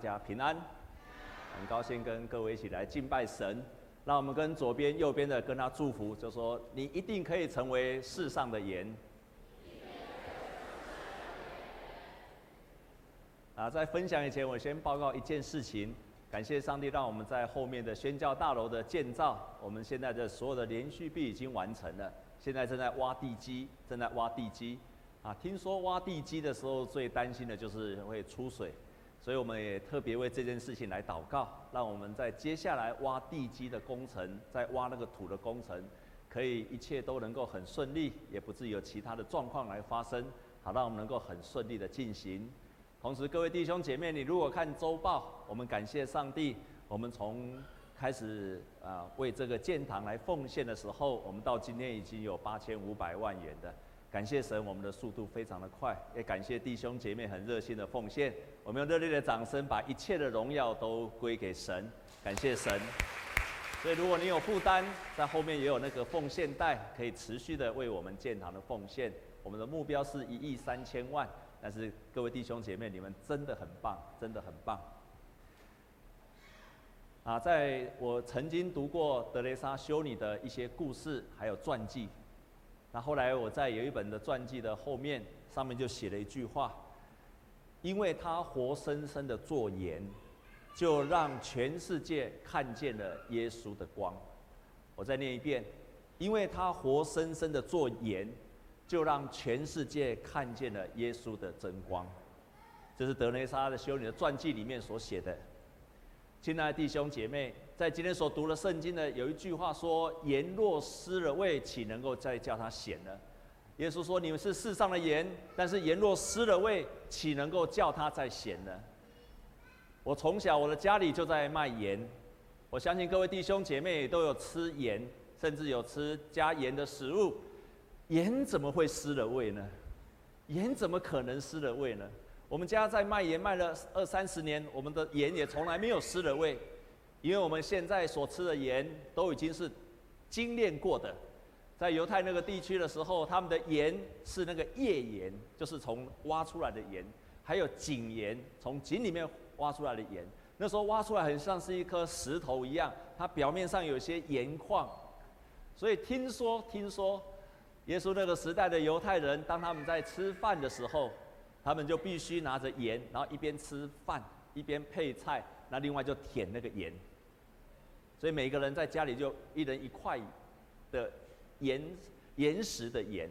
家平安，很高兴跟各位一起来敬拜神。让我们跟左边、右边的跟他祝福，就说你一定可以成为世上的盐。啊，在分享以前，我先报告一件事情。感谢上帝，让我们在后面的宣教大楼的建造，我们现在的所有的连续壁已经完成了，现在正在挖地基，正在挖地基。啊，听说挖地基的时候最担心的就是会出水。所以我们也特别为这件事情来祷告，让我们在接下来挖地基的工程，在挖那个土的工程，可以一切都能够很顺利，也不至于有其他的状况来发生，好让我们能够很顺利的进行。同时，各位弟兄姐妹，你如果看周报，我们感谢上帝，我们从开始啊为这个建堂来奉献的时候，我们到今天已经有八千五百万元的。感谢神，我们的速度非常的快，也感谢弟兄姐妹很热心的奉献。我们用热烈的掌声，把一切的荣耀都归给神。感谢神。所以，如果你有负担，在后面也有那个奉献袋，可以持续的为我们建堂的奉献。我们的目标是一亿三千万，但是各位弟兄姐妹，你们真的很棒，真的很棒。啊，在我曾经读过德蕾莎修女的一些故事，还有传记。那后来我在有一本的传记的后面，上面就写了一句话：因为他活生生的做盐，就让全世界看见了耶稣的光。我再念一遍：因为他活生生的做盐，就让全世界看见了耶稣的真光。这是德蕾莎的修女的传记里面所写的。亲爱的弟兄姐妹，在今天所读的圣经呢，有一句话说：“盐若失了味，岂能够再叫它咸呢？”耶稣说：“你们是世上的盐，但是盐若失了味，岂能够叫它再咸呢？”我从小我的家里就在卖盐，我相信各位弟兄姐妹都有吃盐，甚至有吃加盐的食物。盐怎么会失了味呢？盐怎么可能失了味呢？我们家在卖盐卖了二三十年，我们的盐也从来没有失了味，因为我们现在所吃的盐都已经是精炼过的。在犹太那个地区的时候，他们的盐是那个页盐，就是从挖出来的盐，还有井盐，从井里面挖出来的盐。那时候挖出来很像是一颗石头一样，它表面上有些盐矿。所以听说，听说，耶稣那个时代的犹太人，当他们在吃饭的时候，他们就必须拿着盐，然后一边吃饭一边配菜，那另外就舔那个盐。所以每个人在家里就一人一块的盐岩石的盐，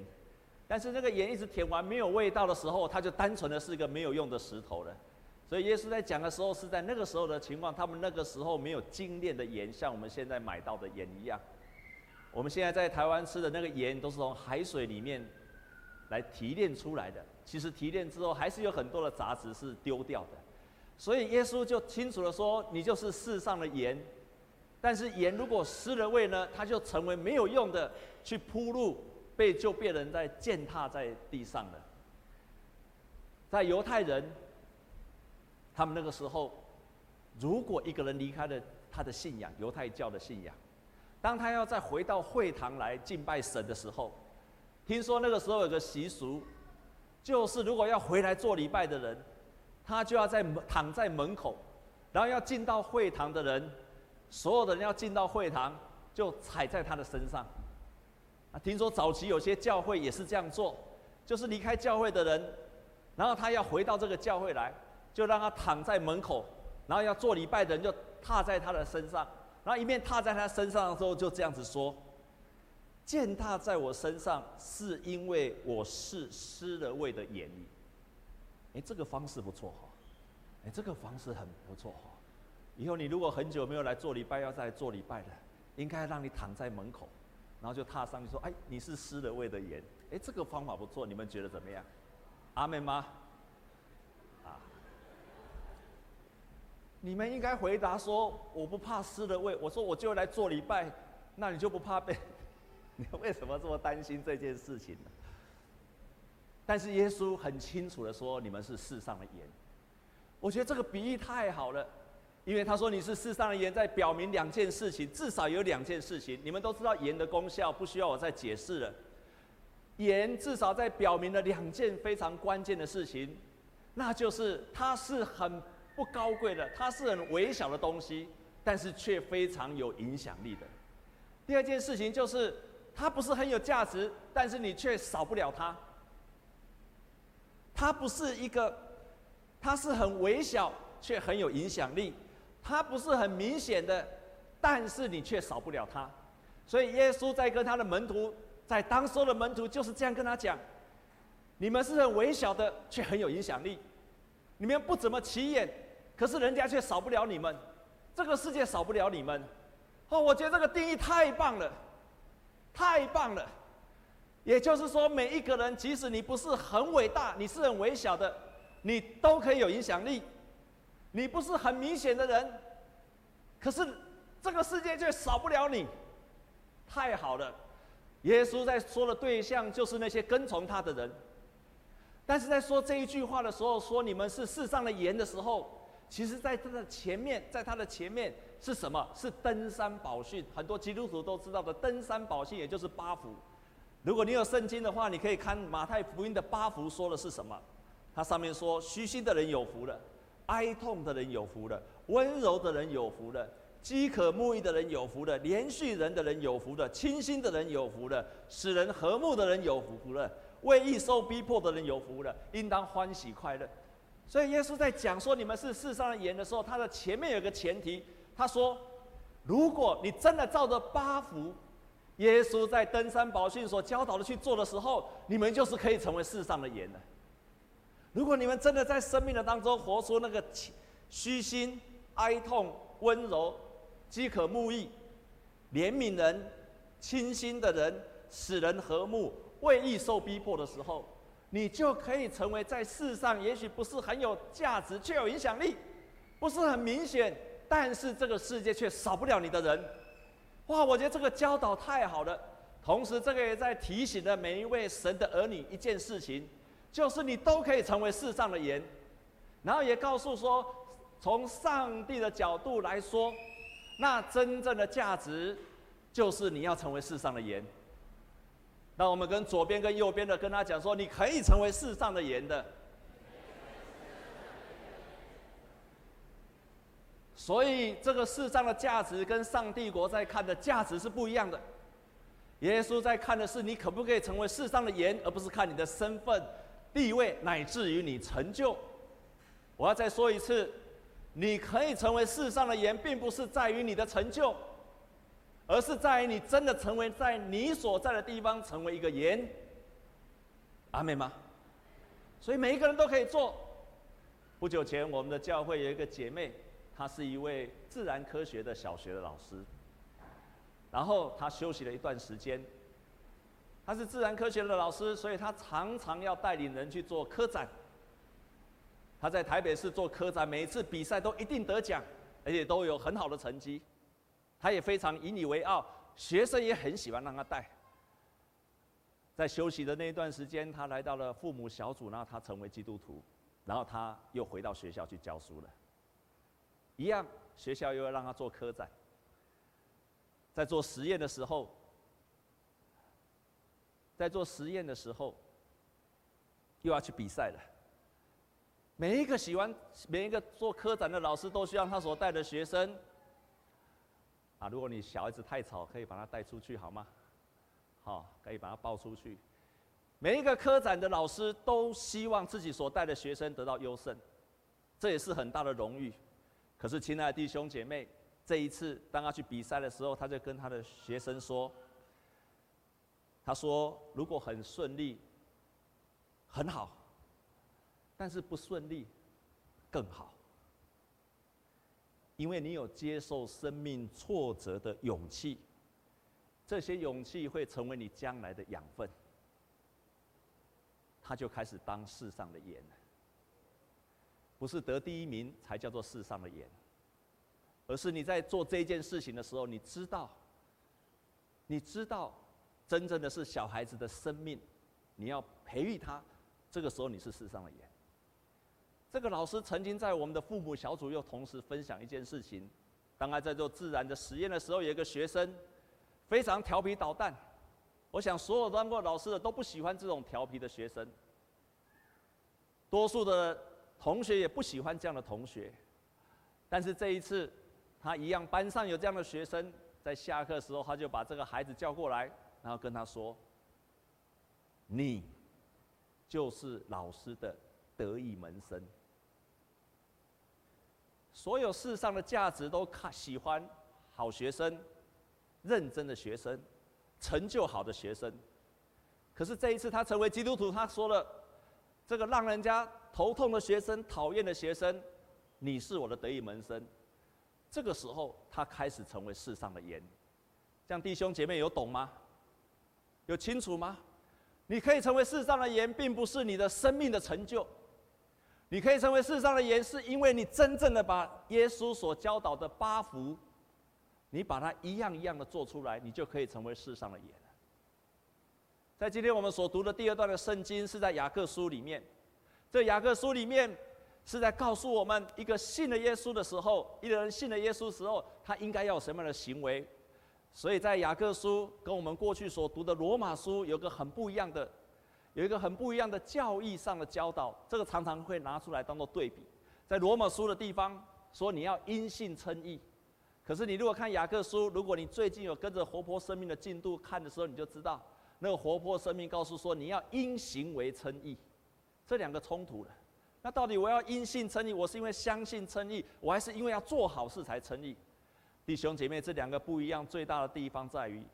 但是那个盐一直舔完没有味道的时候，它就单纯的是一个没有用的石头了。所以耶稣在讲的时候是在那个时候的情况，他们那个时候没有精炼的盐，像我们现在买到的盐一样。我们现在在台湾吃的那个盐都是从海水里面来提炼出来的。其实提炼之后还是有很多的杂质是丢掉的，所以耶稣就清楚地说：“你就是世上的盐，但是盐如果失了味呢，它就成为没有用的，去铺路，被就被人在践踏在地上了。”在犹太人，他们那个时候，如果一个人离开了他的信仰，犹太教的信仰，当他要再回到会堂来敬拜神的时候，听说那个时候有个习俗。就是如果要回来做礼拜的人，他就要在门躺在门口，然后要进到会堂的人，所有的人要进到会堂，就踩在他的身上。啊，听说早期有些教会也是这样做，就是离开教会的人，然后他要回到这个教会来，就让他躺在门口，然后要做礼拜的人就踏在他的身上，然后一面踏在他身上的时候，就这样子说。践踏在我身上，是因为我是失了位的盐。哎，这个方式不错哈，哎，这个方式很不错哈。以后你如果很久没有来做礼拜，要再来做礼拜的，应该让你躺在门口，然后就踏上去说：“哎，你是失了味的盐。”哎，这个方法不错，你们觉得怎么样？阿门吗？啊，你们应该回答说：“我不怕失了味。”我说：“我就来做礼拜，那你就不怕被？”你为什么这么担心这件事情呢？但是耶稣很清楚的说：“你们是世上的盐。”我觉得这个比喻太好了，因为他说你是世上的盐，在表明两件事情，至少有两件事情。你们都知道盐的功效，不需要我再解释了。盐至少在表明了两件非常关键的事情，那就是它是很不高贵的，它是很微小的东西，但是却非常有影响力的。第二件事情就是，它不是很有价值，但是你却少不了它。它不是一个，它是很微小却很有影响力，它不是很明显的，但是你却少不了它。所以耶稣在跟他的门徒，在当时的门徒就是这样跟他讲：你们是很微小的，却很有影响力。你们不怎么起眼，可是人家却少不了你们，这个世界少不了你们。哦，我觉得这个定义太棒了，太棒了。也就是说，每一个人，即使你不是很伟大，你是很微小的，你都可以有影响力。你不是很明显的人，可是这个世界却少不了你。太好了，耶稣在说的对象就是那些跟从他的人。但是在说这一句话的时候，说你们是世上的盐的时候，其实在他的前面，在他的前面是什么？是登山宝训，很多基督徒都知道的登山宝训，也就是八福。如果你有圣经的话，你可以看马太福音的八福说的是什么？它上面说：虚心的人有福了，哀痛的人有福了，温柔的人有福了，饥渴慕义的人有福了，怜恤人的人有福了，清心的人有福了，使人和睦的人有福了。为义受逼迫的人有福了，应当欢喜快乐。所以耶稣在讲说你们是世上的盐的时候，他的前面有个前提，他说：如果你真的照着八福，耶稣在登山宝训所教导的去做的时候，你们就是可以成为世上的盐的。如果你们真的在生命的当中活出那个虚心、哀痛、温柔、饥渴慕义、怜悯人、清心的人，使人和睦。为义受逼迫的时候，你就可以成为在世上也许不是很有价值，却有影响力，不是很明显，但是这个世界却少不了你的人。哇，我觉得这个教导太好了。同时，这个也在提醒了每一位神的儿女一件事情，就是你都可以成为世上的盐。然后也告诉说，从上帝的角度来说，那真正的价值就是你要成为世上的盐。那我们跟左边跟右边的跟他讲说，你可以成为世上的盐的。所以这个世上的价值跟上帝国在看的价值是不一样的。耶稣在看的是你可不可以成为世上的盐，而不是看你的身份、地位，乃至于你成就。我要再说一次，你可以成为世上的盐，并不是在于你的成就。而是在于你真的成为在你所在的地方成为一个盐，阿们吗？所以每一个人都可以做。不久前，我们的教会有一个姐妹，她是一位自然科学的小学的老师。然后她休息了一段时间，他是自然科学的老师，所以他常常要带领人去做科展。他在台北市做科展，每次比赛都一定得奖，而且都有很好的成绩。他也非常引以为傲，学生也很喜欢让他带。在休息的那一段时间，他来到了父母小组，然后他成为基督徒，然后他又回到学校去教书了。一样，学校又要让他做科展，在做实验的时候，在做实验的时候，又要去比赛了。每一个喜欢，每一个做科展的老师都希望他所带的学生。啊，如果你小孩子太吵，可以把他带出去，好吗？好，可以把他抱出去。每一个科展的老师都希望自己所带的学生得到优胜，这也是很大的荣誉。可是，亲爱的弟兄姐妹，这一次当他去比赛的时候，他就跟他的学生说：“他说，如果很顺利，很好；但是不顺利，更好。”因为你有接受生命挫折的勇气，这些勇气会成为你将来的养分。他就开始当世上的盐，不是得第一名才叫做世上的盐，而是你在做这件事情的时候，你知道，你知道，真正的是小孩子的生命，你要培育他，这个时候你是世上的盐。这个老师曾经在我们的父母小组又同时分享一件事情，当他在做自然的实验的时候，有一个学生非常调皮捣蛋。我想所有当过老师的都不喜欢这种调皮的学生，多数的同学也不喜欢这样的同学。但是这一次，他一样班上有这样的学生，在下课的时候，他就把这个孩子叫过来，然后跟他说：“你就是老师的得意门生。所有世上的价值都看喜欢好学生、认真的学生、成就好的学生。可是这一次，他成为基督徒，他说了这个让人家头痛的学生、讨厌的学生，你是我的得意门生。”这个时候，他开始成为世上的盐。这样弟兄姐妹有懂吗？有清楚吗？你可以成为世上的盐，并不是你的生命的成就。你可以成为世上的盐，是因为你真正的把耶稣所教导的八福，你把它一样一样的做出来，你就可以成为世上的盐。在今天我们所读的第二段的圣经，是在雅各书里面。这雅各书里面。是在告诉我们，一个信了耶稣的时候，一个人信了耶稣时候，他应该要有什么样的行为。所以在雅各书跟我们过去所读的罗马书有个很不一样的，有一个很不一样的教义上的教导，这个常常会拿出来当做对比。在罗马书的地方说你要因信称义，可是你如果看雅各书，如果你最近有跟着活泼生命的进度看的时候，你就知道那个活泼生命告诉说你要因行为称义，这两个冲突了。那到底我要因信称义，我是因为相信称义，我还是因为要做好事才称义？弟兄姐妹，这两个不一样，最大的地方在于，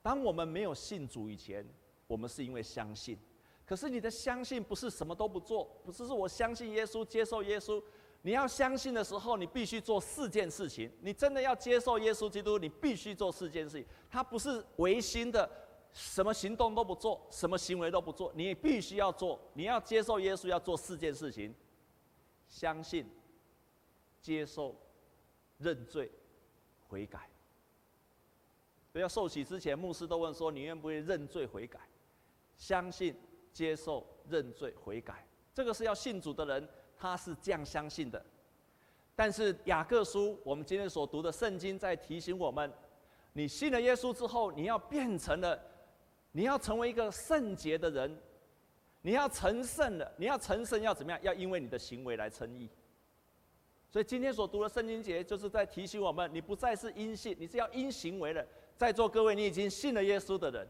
当我们没有信主以前，我们是因为相信。可是你的相信不是什么都不做，不是说我相信耶稣，接受耶稣。你要相信的时候，你必须做四件事情。你真的要接受耶稣基督，你必须做四件事情。他不是违心的。什么行动都不做，什么行为都不做，你必须要做。你要接受耶稣，要做四件事情：相信、接受、认罪、悔改。所以要受洗之前，牧师都问说：“你愿不愿意认罪悔改？”相信、接受、认罪悔改，这个是要信主的人，他是这样相信的。但是雅各书，我们今天所读的圣经在提醒我们：你信了耶稣之后，你要变成了。你要成为一个圣洁的人，你要成圣了。你要成圣要怎么样？要因为你的行为来称义。所以今天所读的圣经节，就是在提醒我们：你不再是因信，你是要因行为的。在座各位，你已经信了耶稣的人，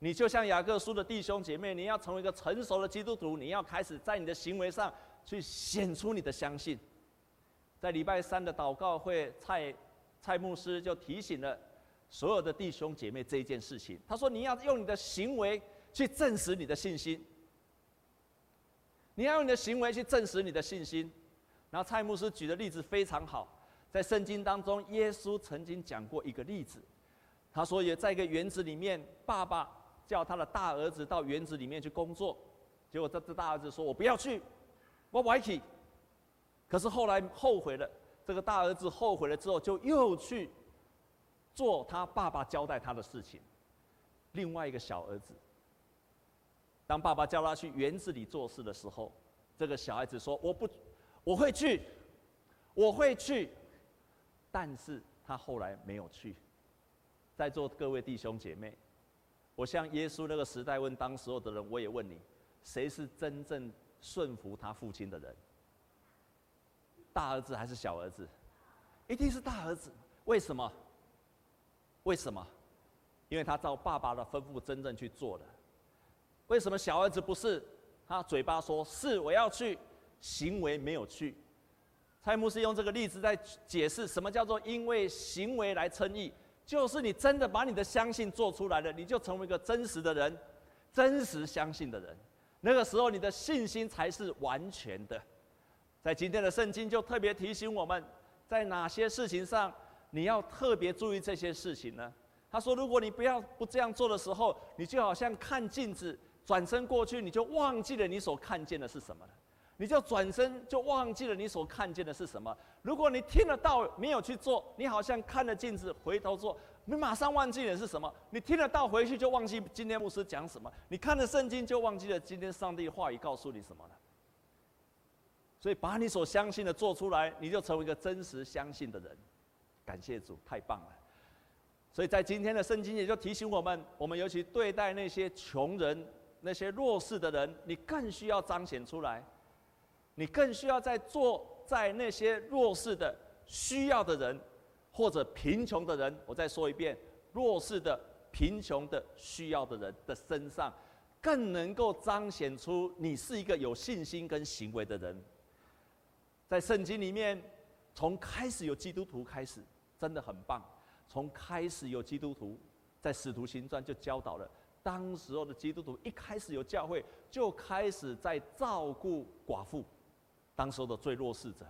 你就像雅各书的弟兄姐妹，你要成为一个成熟的基督徒，你要开始在你的行为上去显出你的相信。在礼拜三的祷告会，蔡蔡牧师就提醒了。所有的弟兄姐妹，这一件事情，他说：“你要用你的行为去证实你的信心。你要用你的行为去证实你的信心。”然后蔡牧师举的例子非常好，在圣经当中，耶稣曾经讲过一个例子。他说：“也在一个园子里面，爸爸叫他的大儿子到园子里面去工作，结果这这大儿子说：‘我不要去，我不爱去。’可是后来后悔了，这个大儿子后悔了之后，就又去。”做他爸爸交代他的事情。另外一个小儿子，当爸爸叫他去园子里做事的时候，这个小孩子说：“我不，我会去，我会去。”但是他后来没有去。在座各位弟兄姐妹，我向耶稣那个时代问当时候的人，我也问你：谁是真正顺服他父亲的人？大儿子还是小儿子？一定是大儿子。为什么？为什么？因为他照爸爸的吩咐真正去做了。为什么小儿子不是？他嘴巴说是我要去，行为没有去。蔡牧师用这个例子在解释什么叫做因为行为来称义，就是你真的把你的相信做出来了，你就成为一个真实的人，真实相信的人。那个时候你的信心才是完全的。在今天的圣经就特别提醒我们，在哪些事情上。你要特别注意这些事情呢？他说：“如果你不要不这样做的时候，你就好像看镜子，转身过去，你就忘记了你所看见的是什么了。你就转身就忘记了你所看见的是什么。如果你听得到没有去做，你好像看了镜子回头做，你马上忘记了是什么。你听得到回去就忘记今天牧师讲什么，你看了圣经就忘记了今天上帝话语告诉你什么了。所以把你所相信的做出来，你就成为一个真实相信的人。”感谢主，太棒了！所以在今天的圣经也就提醒我们，我们尤其对待那些穷人、那些弱势的人，你更需要彰显出来，你更需要在做在那些弱势的、需要的人，或者贫穷的人。我再说一遍，弱势的、贫穷的、需要的人的身上，更能够彰显出你是一个有信心跟行为的人。在圣经里面，从开始有基督徒开始，真的很棒。从开始有基督徒，在使徒行传就教导了，当时候的基督徒一开始有教会，就开始在照顾寡妇，当时候的最弱势者，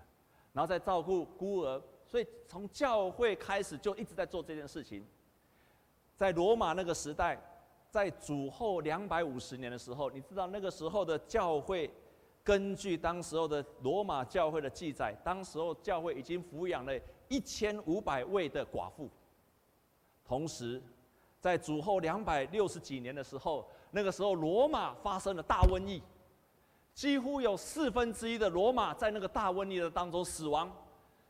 然后再照顾孤儿，所以从教会开始就一直在做这件事情。在罗马那个时代，在主后两百五十年的时候，你知道那个时候的教会。根据当时候的罗马教会的记载，当时候教会已经抚养了一千五百位的寡妇。同时，在主后两百六十几年的时候，那个时候罗马发生了大瘟疫，几乎有四分之一的罗马在那个大瘟疫的当中死亡。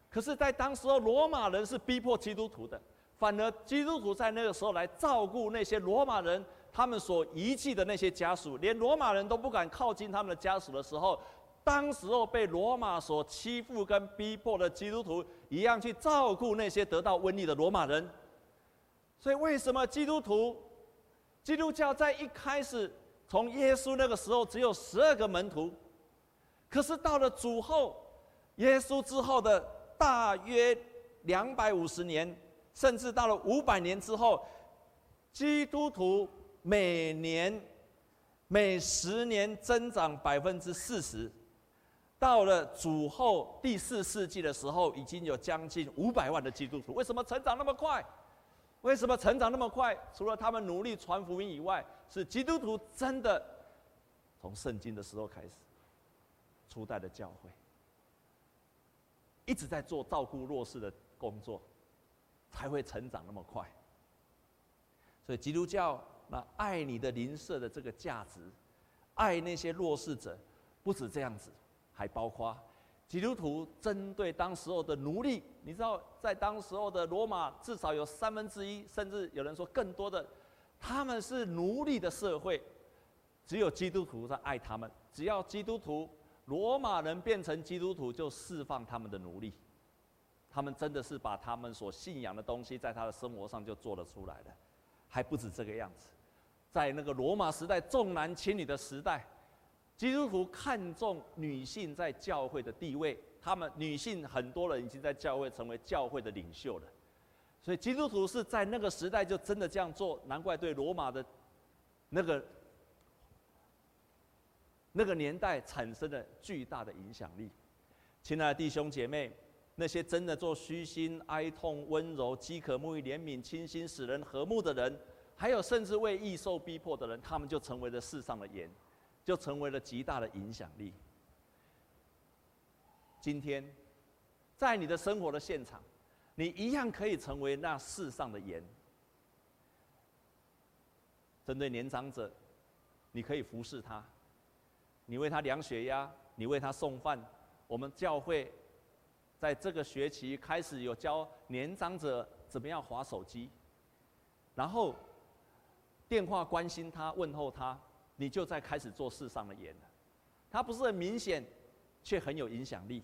可是，在当时候罗马人是逼迫基督徒的，反而基督徒在那个时候来照顾那些罗马人。他们所遗弃的那些家属，连罗马人都不敢靠近他们的家属的时候，当时候被罗马所欺负跟逼迫的基督徒一样去照顾那些得到瘟疫的罗马人。所以，为什么基督徒、基督教在一开始从耶稣那个时候只有十二个门徒，可是到了主后，耶稣之后的大约两百五十年，甚至到了五百年之后，基督徒。每年每十年增长百分之四十，到了主后第四世纪的时候，已经有将近五百万的基督徒。为什么成长那么快？为什么成长那么快？除了他们努力传福音以外，是基督徒真的从圣经的时候开始，初代的教会一直在做照顾弱势的工作，才会成长那么快。所以基督教。那爱你的邻舍的这个价值，爱那些弱势者，不止这样子，还包括基督徒针对当时候的奴隶。你知道，在当时候的罗马，至少有三分之一，甚至有人说更多的，他们是奴隶的社会。只有基督徒在爱他们。只要基督徒，罗马人变成基督徒，就释放他们的奴隶。他们真的是把他们所信仰的东西，在他的生活上就做了出来的，还不止这个样子。在那个罗马时代重男轻女的时代，基督徒看重女性在教会的地位。他们女性很多人已经在教会成为教会的领袖了，所以基督徒是在那个时代就真的这样做。难怪对罗马的那个那个年代产生了巨大的影响力。亲爱的弟兄姐妹，那些真的做虚心、哀痛、温柔、饥渴慕义、怜悯、清新、使人和睦的人。还有，甚至为义受逼迫的人，他们就成为了世上的盐，就成为了极大的影响力。今天，在你的生活的现场，你一样可以成为那世上的盐。针对年长者，你可以服侍他，你为他量血压，你为他送饭。我们教会在这个学期开始有教年长者怎么样划手机，然后。电话关心他，问候他，你就在开始做世上的盐了。他不是很明显，却很有影响力。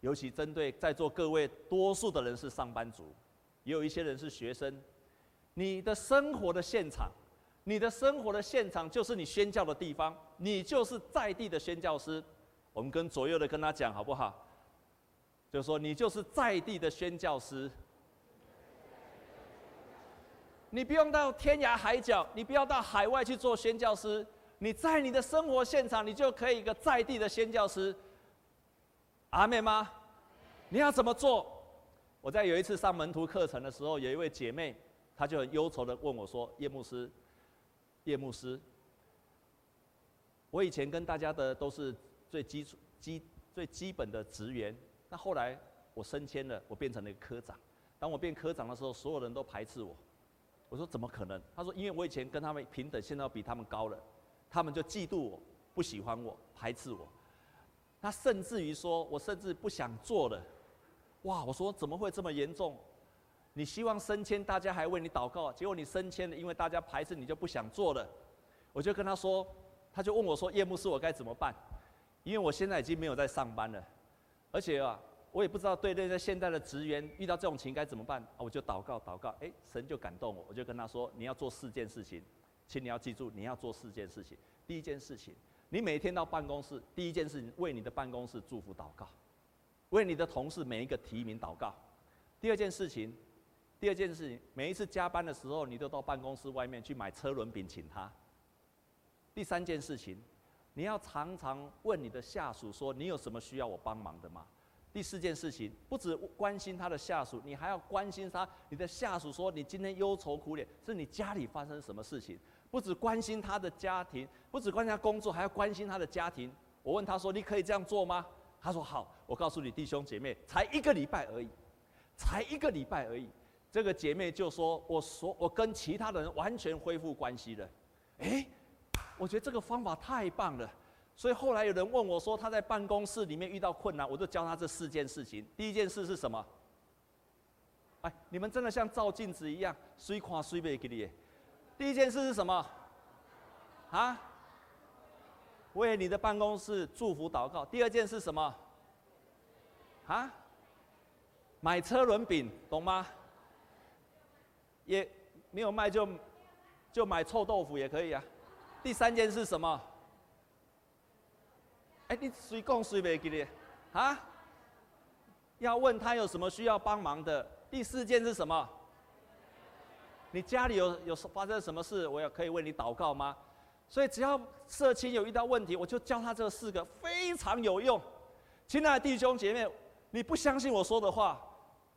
尤其针对在座各位，多数的人是上班族，也有一些人是学生。你的生活的现场，你的生活的现场就是你宣教的地方，你就是在地的宣教师。我们跟左右的跟他讲好不好？就说你就是在地的宣教师。你不用到天涯海角，你不要到海外去做宣教师，你在你的生活现场，你就可以一个在地的宣教师。阿妹吗？你要怎么做？我在有一次上门徒课程的时候，有一位姐妹，她就很忧愁的问我说：“叶牧师，叶牧师，我以前跟大家的都是最基础、基最基本的职员，那后来我升迁了，我变成了一个科长。当我变科长的时候，所有人都排斥我。”我说怎么可能？他说因为我以前跟他们平等，现在要比他们高了，他们就嫉妒我，不喜欢我，排斥我。他甚至于说我甚至不想做了。哇！我说怎么会这么严重？你希望升迁，大家还为你祷告，结果你升迁了，因为大家排斥你就不想做了。我就跟他说，他就问我说叶牧师，我该怎么办？因为我现在已经没有在上班了，而且啊，我也不知道对那些现在的职员遇到这种情该怎么办，我就祷告祷告，哎，神就感动我，我就跟他说，你要做四件事情，请你要记住，你要做四件事情。第一件事情，你每天到办公室，第一件事情为你的办公室祝福祷告，为你的同事每一个提名祷告。第二件事情，第二件事情，每一次加班的时候，你都到办公室外面去买车轮饼请他。第三件事情，你要常常问你的下属说，你有什么需要我帮忙的吗？第四件事情，不只关心他的下属，你还要关心他。你的下属说你今天忧愁苦脸，是你家里发生什么事情？不只关心他的家庭，不只关心他工作，还要关心他的家庭。我问他说：“你可以这样做吗？”他说：“好。”我告诉你，弟兄姐妹，才一个礼拜而已，才一个礼拜而已。这个姐妹就说：“我说我跟其他的人完全恢复关系了。”诶，我觉得这个方法太棒了。所以后来有人问我说，他在办公室里面遇到困难，我就教他这四件事情。第一件事是什么？哎，你们真的像照镜子一样，随夸随背给你。第一件事是什么？啊？为你的办公室祝福祷告。第二件是什么？啊？买车轮饼，懂吗？也没有卖就就买臭豆腐也可以啊。第三件是什么？哎，你谁讲谁没给你？啊？要问他有什么需要帮忙的。第四件是什么？你家里有有发生什么事？我也可以为你祷告吗？所以只要社青有遇到问题，我就教他这四个，非常有用。亲爱的弟兄姐妹，你不相信我说的话，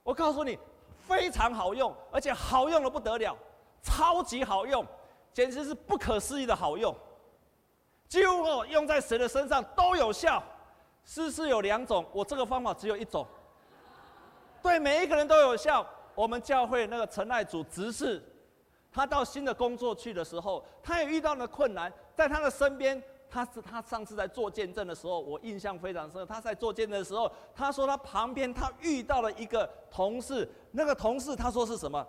我告诉你，非常好用，而且好用的不得了，超级好用，简直是不可思议的好用。几乎哦，用在谁的身上都有效。试试有两种，我这个方法只有一种，对每一个人都有效。我们教会那个陈爱祖执事，他到新的工作去的时候，他也遇到了困难，在他的身边，他是他上次在做见证的时候，我印象非常深。他在做见证的时候，他说他旁边他遇到了一个同事，那个同事他说是什么？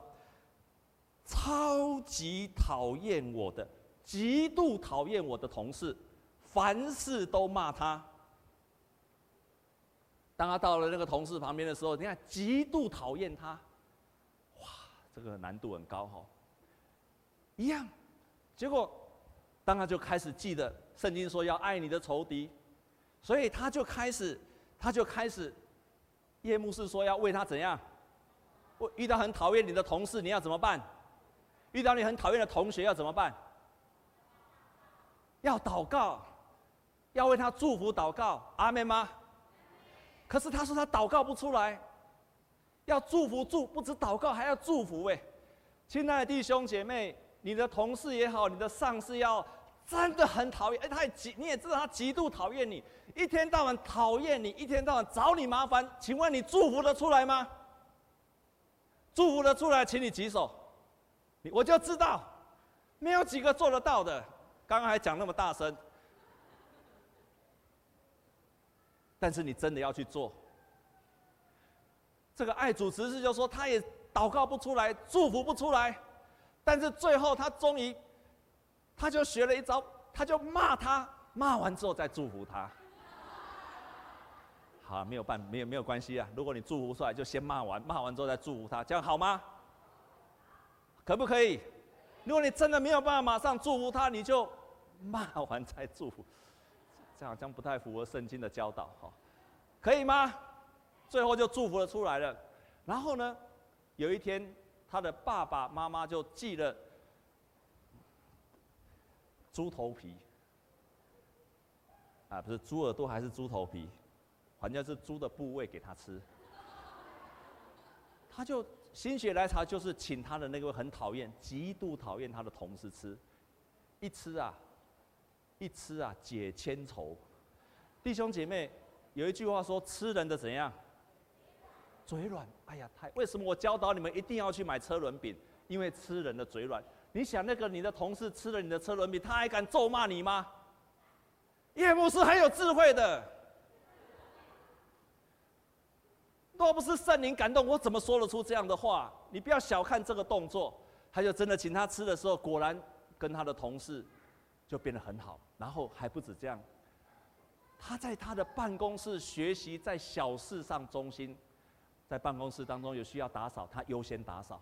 超级讨厌我的。极度讨厌我的同事，凡事都骂他。当他到了那个同事旁边的时候，你看极度讨厌他，哇，这个难度很高哈。一样，结果当他就开始记得圣经说要爱你的仇敌，所以他就开始，他就开始，叶牧师说要为他怎样？我遇到很讨厌你的同事，你要怎么办？遇到你很讨厌的同学要怎么办？要祷告，要为他祝福祷告，阿门吗？可是他说他祷告不出来，要祝福祝不止祷告还要祝福哎，亲爱的弟兄姐妹，你的同事也好，你的上司要真的很讨厌，哎，他也极你也知道他极度讨厌你，一天到晚讨厌你，一天到晚找你麻烦，请问你祝福得出来吗？祝福得出来，请你举手，我就知道，没有几个做得到的。刚刚还讲那么大声，但是你真的要去做。这个爱主执事就说，他也祷告不出来，祝福不出来，但是最后他终于，他就学了一招，他就骂他，骂完之后再祝福他。好，没有办，没有没有关系啊。如果你祝福出来，就先骂完，骂完之后再祝福他，这样好吗？可不可以？如果你真的没有办法马上祝福他，你就骂完再祝福，这好像不太符合圣经的教导，哈，可以吗？最后就祝福了出来了。然后呢，有一天他的爸爸妈妈就寄了猪头皮，啊，不是猪耳朵还是猪头皮，反正是猪的部位给他吃，他就。心血来潮就是请他的那个很讨厌、极度讨厌他的同事吃，一吃啊，一吃啊解千愁。弟兄姐妹，有一句话说：吃人的怎样？嘴软。哎呀，太为什么我教导你们一定要去买车轮饼？因为吃人的嘴软。你想那个你的同事吃了你的车轮饼，他还敢咒骂你吗？叶牧师很有智慧的。若不是圣灵感动，我怎么说得出这样的话？你不要小看这个动作。他就真的请他吃的时候，果然跟他的同事就变得很好。然后还不止这样，他在他的办公室学习，在小事上忠心，在办公室当中有需要打扫，他优先打扫。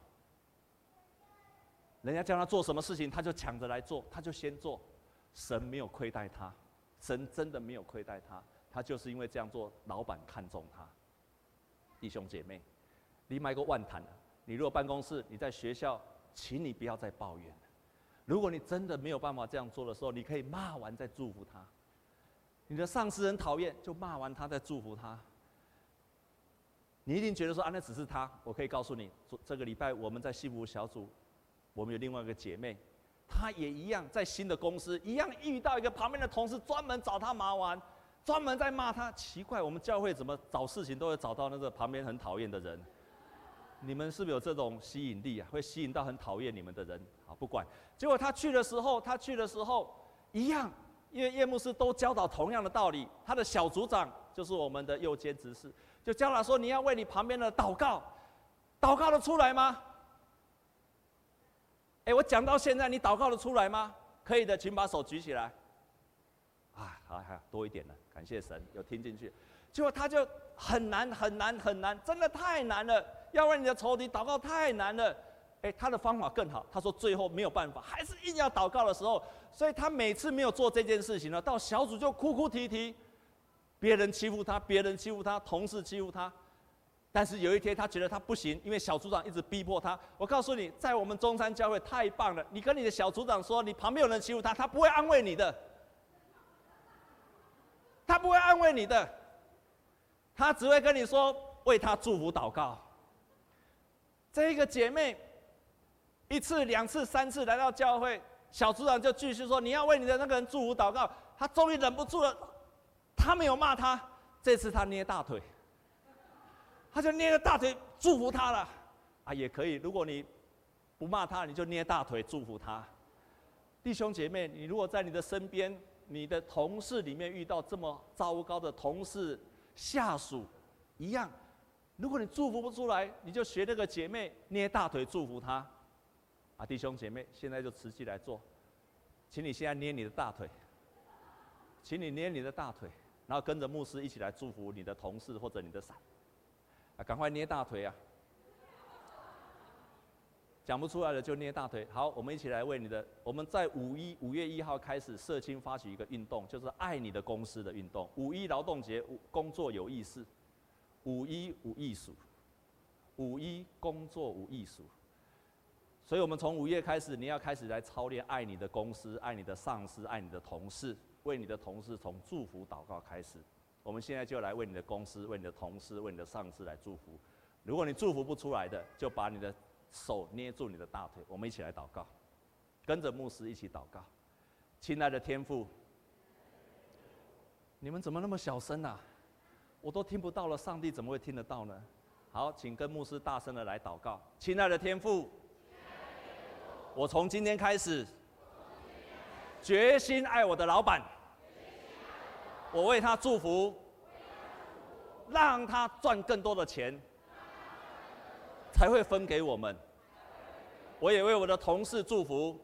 人家叫他做什么事情，他就抢着来做，他就先做。神没有亏待他，神真的没有亏待他，他就是因为这样做，老板看中他。弟兄姐妹，你买个万谈，你如果办公室，你在学校，请你不要再抱怨。如果你真的没有办法这样做的时候，你可以骂完再祝福他。你的上司很讨厌，就骂完他再祝福他。你一定觉得说啊，那只是他。我可以告诉你，这个礼拜我们在幸福小组，我们有另外一个姐妹，她也一样在新的公司，一样遇到一个旁边的同事专门找她麻烦，专门在骂他。奇怪，我们教会怎么找事情都会找到那个旁边很讨厌的人？你们是不是有这种吸引力啊？会吸引到很讨厌你们的人？好，不管。结果他去的时候，他去的时候一样，因为叶牧师都教导同样的道理。他的小组长就是我们的右肩执事，就教他说：“你要为你旁边的祷告，祷告得出来吗？”哎，我讲到现在，你祷告得出来吗？可以的，请把手举起来。啊，好，好，多一点了，感谢神，有听进去。结果他就很难，很难，很难，真的太难了。要为你的仇敌祷告太难了，哎，他的方法更好。他说最后没有办法，还是硬要祷告的时候，所以他每次没有做这件事情呢，到小组就哭哭啼啼，别人欺负他，别人欺负他，同事欺负他。但是有一天他觉得他不行，因为小组长一直逼迫他。我告诉你，在我们中山教会太棒了，你跟你的小组长说，你旁边有人欺负他，他不会安慰你的，他不会安慰你的，他只会跟你说为他祝福祷告。这一个姐妹，一次、两次、三次来到教会，小组长就继续说：“你要为你的那个人祝福祷告。”她终于忍不住了，她没有骂他，这次她捏大腿，她就捏着大腿祝福他了。啊，也可以，如果你不骂他，你就捏大腿祝福他。弟兄姐妹，你如果在你的身边、你的同事里面遇到这么糟糕的同事、下属，一样。如果你祝福不出来，你就学那个姐妹捏大腿祝福她。啊，弟兄姐妹，现在就持续来做，请你现在捏你的大腿，请你捏你的大腿，然后跟着牧师一起来祝福你的同事或者你的伞。啊，赶快捏大腿啊！讲不出来的就捏大腿。好，我们一起来为你的，我们在五一五月一号开始，社青发起一个运动，就是爱你的公司的运动。五一劳动节，工作有意思。五一无艺术，五一工作无艺术，所以我们从五月开始，你要开始来操练爱你的公司、爱你的上司、爱你的同事，为你的同事从祝福祷告开始。我们现在就来为你的公司、为你的同事、为你的上司来祝福。如果你祝福不出来的，就把你的手捏住你的大腿，我们一起来祷告，跟着牧师一起祷告。亲爱的天父，你们怎么那么小声啊？我都听不到了，上帝怎么会听得到呢？好，请跟牧师大声的来祷告。亲爱的天父，我从今天开始，决心爱我的老板，我为他祝福，让他赚更多的钱，才会分给我们。我也为我的同事祝福，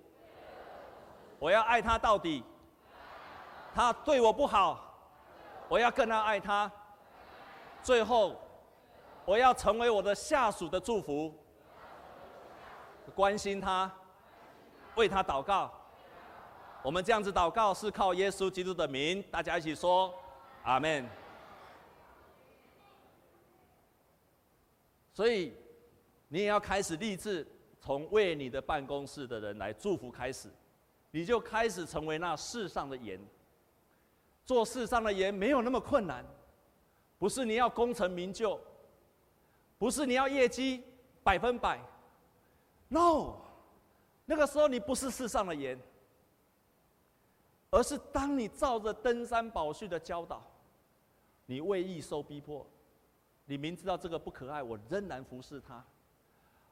我要爱他到底。他对我不好，我要更要爱他。最后，我要成为我的下属的祝福，关心他，为他祷告。我们这样子祷告是靠耶稣基督的名，大家一起说，阿门。所以，你也要开始立志，从为你的办公室的人来祝福开始，你就开始成为那世上的盐。做世上的盐没有那么困难。不是你要功成名就，不是你要业绩百分百，no，那个时候你不是世上的盐，而是当你照着登山宝训的教导，你为义受逼迫，你明知道这个不可爱，我仍然服侍他，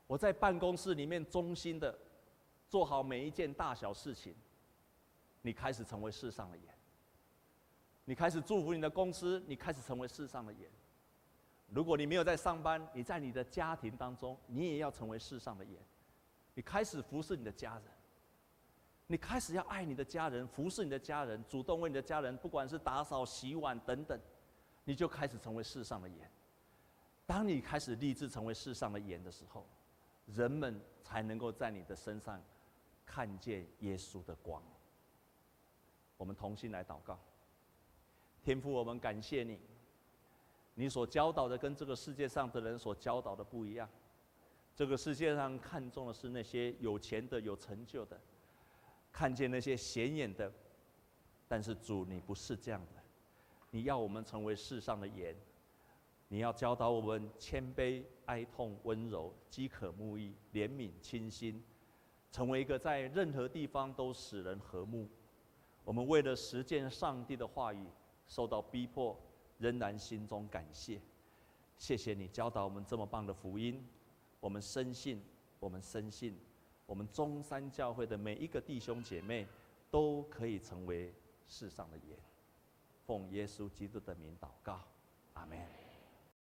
我在办公室里面忠心的做好每一件大小事情，你开始成为世上的盐。你开始祝福你的公司，你开始成为世上的盐。如果你没有在上班，你在你的家庭当中，你也要成为世上的盐。你开始服侍你的家人，你开始要爱你的家人，服侍你的家人，主动为你的家人，不管是打扫、洗碗等等，你就开始成为世上的盐。当你开始立志成为世上的盐的时候，人们才能够在你的身上看见耶稣的光。我们同心来祷告，天父，我们感谢你，你所教导的跟这个世界上的人所教导的不一样。这个世界上看重的是那些有钱的、有成就的。看见那些显眼的，但是主，你不是这样的，你要我们成为世上的盐，你要教导我们谦卑、哀痛、温柔、饥渴慕义、怜悯、清心，成为一个在任何地方都使人和睦。我们为了实践上帝的话语，受到逼迫，仍然心中感谢。谢谢你教导我们这么棒的福音，我们深信，我们深信。我们中山教会的每一个弟兄姐妹，都可以成为世上的盐。奉耶稣基督的名祷告，阿门。